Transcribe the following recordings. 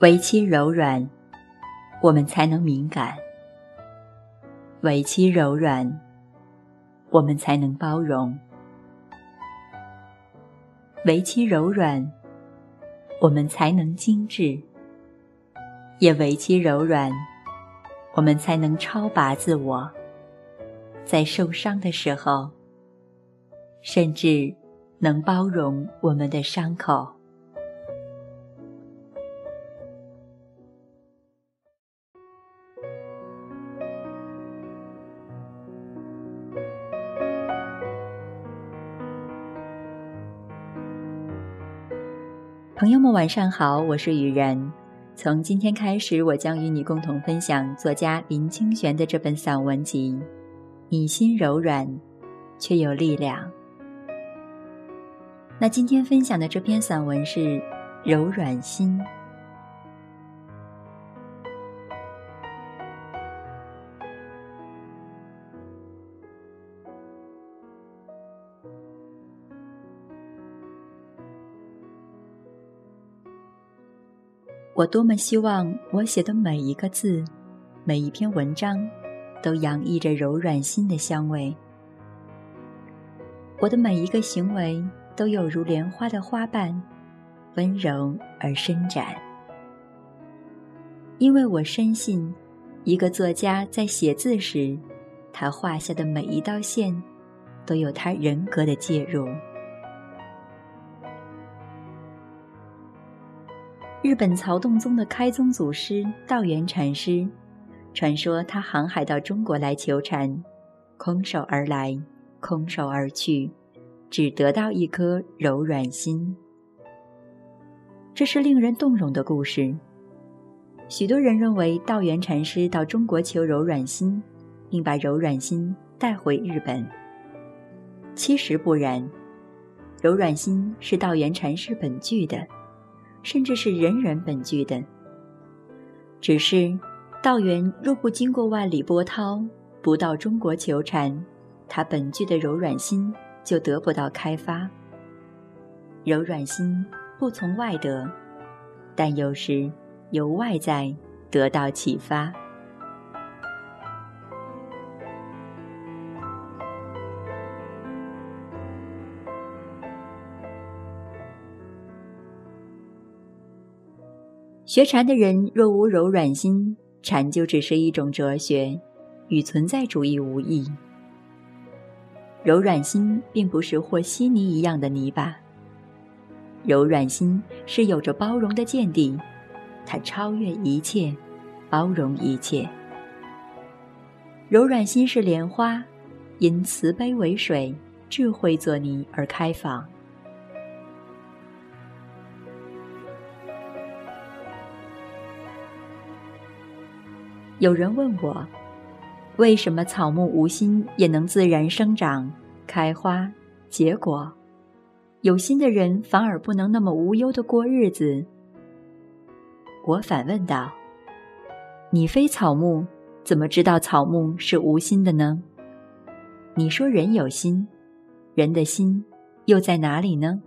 唯其柔软，我们才能敏感；唯其柔软，我们才能包容；唯其柔软，我们才能精致；也唯其柔软，我们才能超拔自我。在受伤的时候，甚至能包容我们的伤口。朋友们，晚上好，我是雨然。从今天开始，我将与你共同分享作家林清玄的这本散文集《你心柔软，却有力量》。那今天分享的这篇散文是《柔软心》。我多么希望我写的每一个字，每一篇文章，都洋溢着柔软心的香味。我的每一个行为，都有如莲花的花瓣，温柔而伸展。因为我深信，一个作家在写字时，他画下的每一道线，都有他人格的介入。日本曹洞宗的开宗祖师道元禅师，传说他航海到中国来求禅，空手而来，空手而去，只得到一颗柔软心。这是令人动容的故事。许多人认为道元禅师到中国求柔软心，并把柔软心带回日本。其实不然，柔软心是道元禅师本具的。甚至是人人本具的，只是道元若不经过万里波涛，不到中国求禅，他本具的柔软心就得不到开发。柔软心不从外得，但有时由外在得到启发。学禅的人若无柔软心，禅就只是一种哲学，与存在主义无异。柔软心并不是和稀泥一样的泥巴，柔软心是有着包容的见地，它超越一切，包容一切。柔软心是莲花，因慈悲为水，智慧作泥而开放。有人问我，为什么草木无心也能自然生长、开花、结果，有心的人反而不能那么无忧的过日子？我反问道：“你非草木，怎么知道草木是无心的呢？你说人有心，人的心又在哪里呢？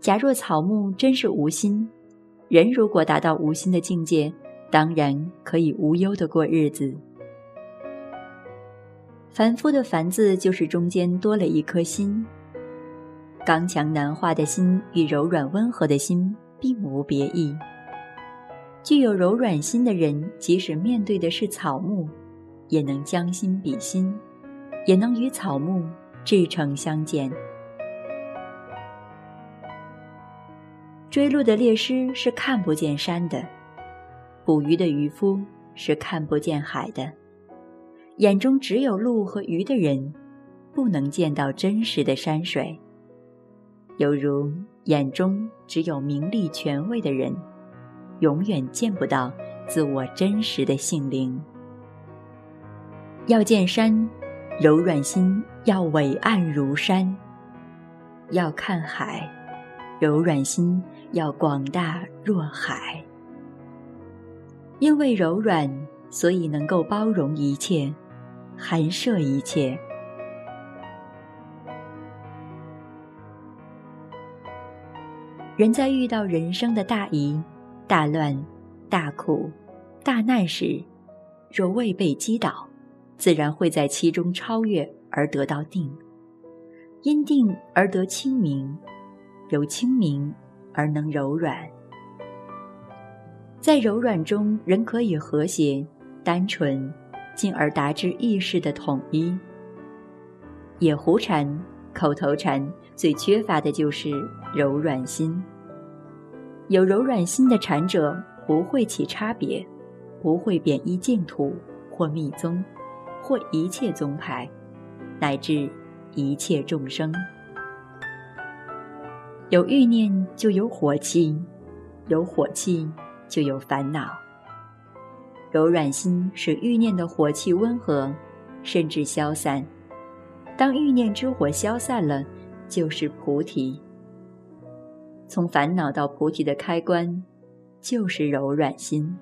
假若草木真是无心，人如果达到无心的境界。”当然可以无忧的过日子。凡夫的“凡”字，就是中间多了一颗心。刚强难化的心与柔软温和的心并无别异。具有柔软心的人，即使面对的是草木，也能将心比心，也能与草木至诚相见。追路的猎师是看不见山的。捕鱼的渔夫是看不见海的，眼中只有鹿和鱼的人，不能见到真实的山水。犹如眼中只有名利权位的人，永远见不到自我真实的性灵。要见山，柔软心要伟岸如山；要看海，柔软心要广大若海。因为柔软，所以能够包容一切，含摄一切。人在遇到人生的大疑，大乱、大苦、大难时，若未被击倒，自然会在其中超越而得到定；因定而得清明，由清明而能柔软。在柔软中，人可以和谐、单纯，进而达至意识的统一。野狐禅、口头禅最缺乏的就是柔软心。有柔软心的禅者不会起差别，不会贬义净土或密宗，或一切宗派，乃至一切众生。有欲念就有火气，有火气就有烦恼。柔软心使欲念的火气温和，甚至消散。当欲念之火消散了，就是菩提。从烦恼到菩提的开关，就是柔软心。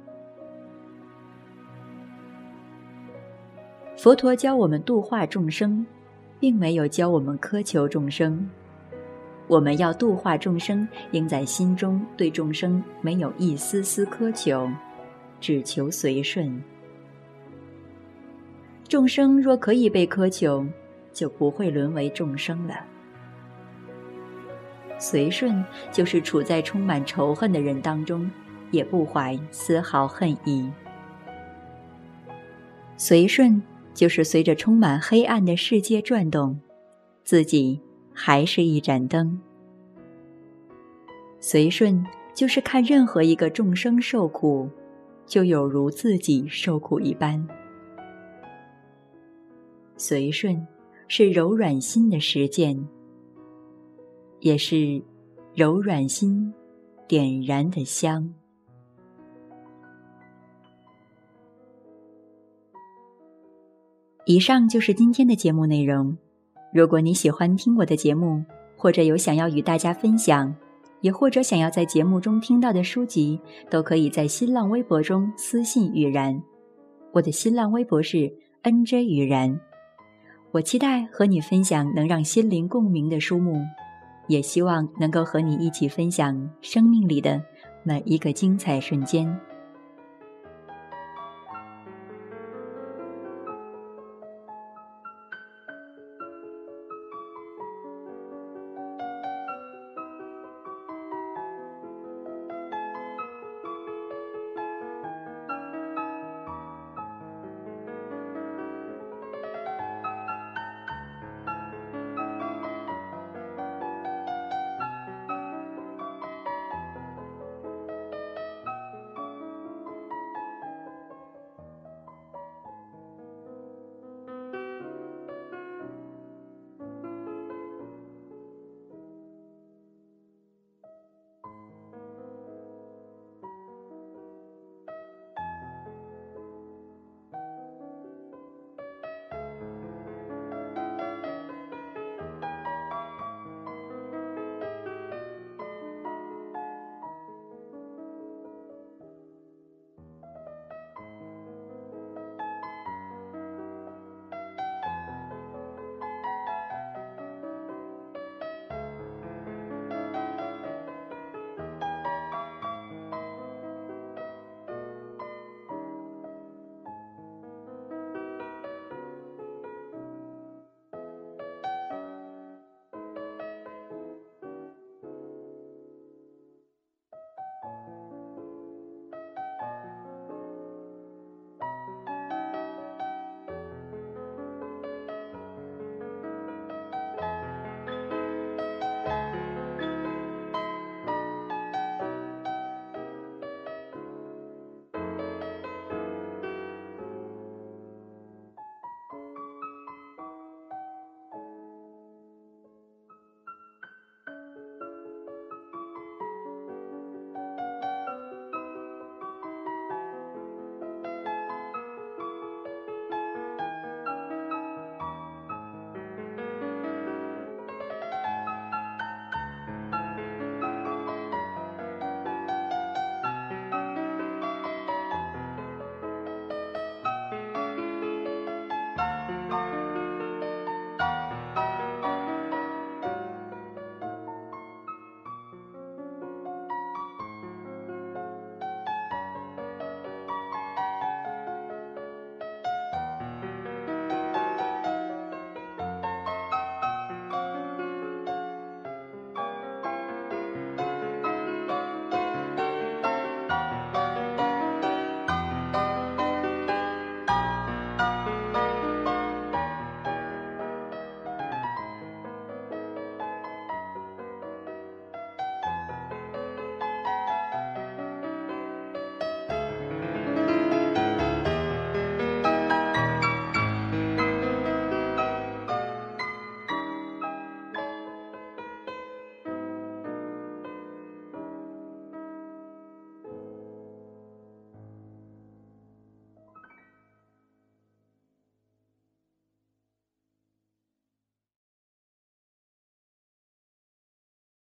佛陀教我们度化众生，并没有教我们苛求众生。我们要度化众生，应在心中对众生没有一丝丝苛求，只求随顺。众生若可以被苛求，就不会沦为众生了。随顺就是处在充满仇恨的人当中，也不怀丝毫恨意。随顺就是随着充满黑暗的世界转动，自己还是一盏灯。随顺就是看任何一个众生受苦，就有如自己受苦一般。随顺是柔软心的实践。也是柔软心点燃的香。以上就是今天的节目内容。如果你喜欢听我的节目，或者有想要与大家分享，也或者想要在节目中听到的书籍，都可以在新浪微博中私信雨然。我的新浪微博是 N J 雨然。我期待和你分享能让心灵共鸣的书目。也希望能够和你一起分享生命里的每一个精彩瞬间。